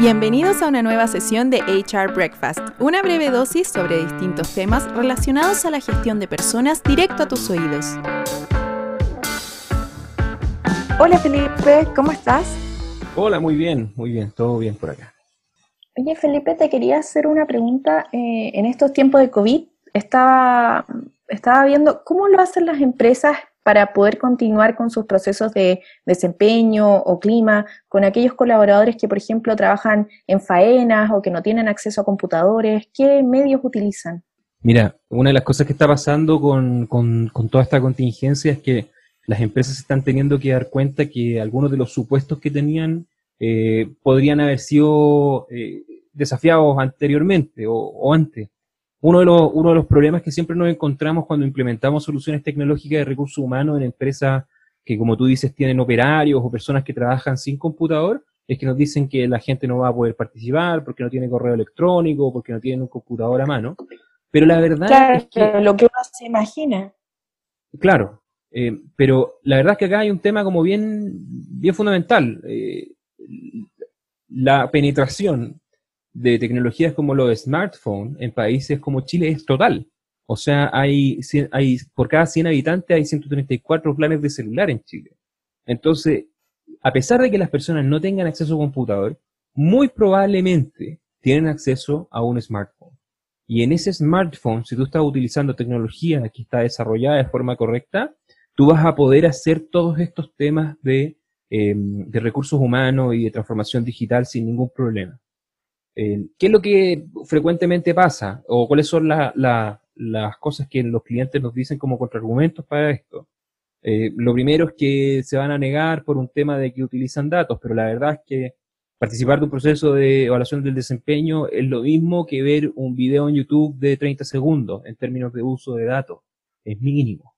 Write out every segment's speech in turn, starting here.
Bienvenidos a una nueva sesión de HR Breakfast, una breve dosis sobre distintos temas relacionados a la gestión de personas directo a tus oídos. Hola Felipe, ¿cómo estás? Hola, muy bien, muy bien, todo bien por acá. Oye Felipe, te quería hacer una pregunta. Eh, en estos tiempos de COVID, estaba, estaba viendo cómo lo hacen las empresas para poder continuar con sus procesos de desempeño o clima con aquellos colaboradores que, por ejemplo, trabajan en faenas o que no tienen acceso a computadores? ¿Qué medios utilizan? Mira, una de las cosas que está pasando con, toda esta contingencia es que las empresas están teniendo que dar cuenta que algunos de los supuestos que tenían eh, podrían haber sido eh, desafiados anteriormente o antes. Uno de, los, uno de los problemas que siempre nos encontramos cuando implementamos soluciones tecnológicas de recursos humanos en empresas que, como tú dices, tienen operarios o personas que trabajan sin computador, es que nos dicen que la gente no va a poder participar porque no tiene correo electrónico, porque no tiene un computador a mano. Pero la verdad es que... Lo que uno se imagina. Claro, eh, pero la verdad es que acá hay un tema como bien, bien fundamental. Eh, la penetración de tecnologías como los smartphones en países como Chile es total. O sea, hay, hay por cada 100 habitantes hay 134 planes de celular en Chile. Entonces, a pesar de que las personas no tengan acceso a computador, muy probablemente tienen acceso a un smartphone. Y en ese smartphone, si tú estás utilizando tecnología que está desarrollada de forma correcta, tú vas a poder hacer todos estos temas de, eh, de recursos humanos y de transformación digital sin ningún problema. Eh, ¿Qué es lo que frecuentemente pasa? ¿O cuáles son las cosas que los clientes nos dicen como contraargumentos para esto? Eh, lo primero es que se van a negar por un tema de que utilizan datos, pero la verdad es que participar de un proceso de evaluación del desempeño es lo mismo que ver un video en YouTube de 30 segundos en términos de uso de datos. Es mínimo.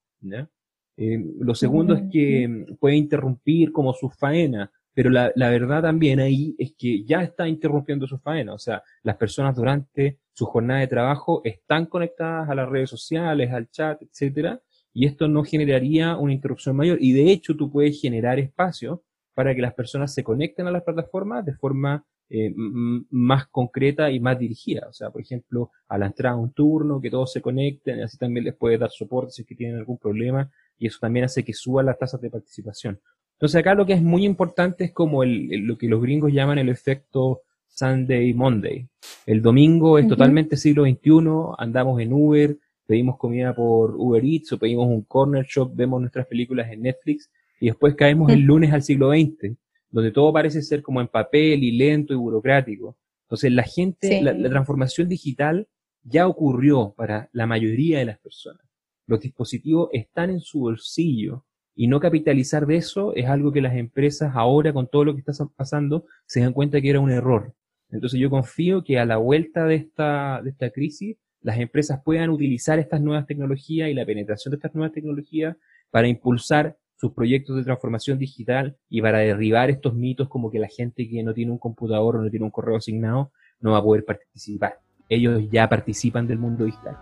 Eh, lo segundo es que puede interrumpir como su faena pero la, la, verdad también ahí es que ya está interrumpiendo su faena, o sea, las personas durante su jornada de trabajo están conectadas a las redes sociales, al chat, etcétera, y esto no generaría una interrupción mayor. Y de hecho, tú puedes generar espacio para que las personas se conecten a las plataformas de forma eh, más concreta y más dirigida. O sea, por ejemplo, a la entrada a un turno, que todos se conecten, así también les puede dar soporte si es que tienen algún problema, y eso también hace que suban las tasas de participación. Entonces acá lo que es muy importante es como el, lo que los gringos llaman el efecto Sunday Monday. El domingo es totalmente siglo XXI, andamos en Uber, pedimos comida por Uber Eats o pedimos un corner shop, vemos nuestras películas en Netflix y después caemos el lunes al siglo XX, donde todo parece ser como en papel y lento y burocrático. Entonces la gente, la transformación digital ya ocurrió para la mayoría de las personas. Los dispositivos están en su bolsillo y no capitalizar de eso es algo que las empresas ahora, con todo lo que está pasando, se dan cuenta que era un error. Entonces yo confío que a la vuelta de esta, de esta crisis, las empresas puedan utilizar estas nuevas tecnologías y la penetración de estas nuevas tecnologías para impulsar sus proyectos de transformación digital y para derribar estos mitos como que la gente que no tiene un computador o no tiene un correo asignado no va a poder participar. Ellos ya participan del mundo digital.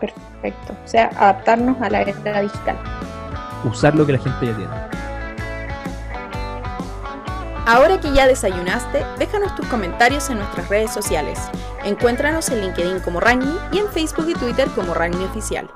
Perfecto. O sea, adaptarnos a la era digital usar lo que la gente ya tiene. Ahora que ya desayunaste, déjanos tus comentarios en nuestras redes sociales. Encuéntranos en LinkedIn como Ragni y en Facebook y Twitter como Ragni Oficial.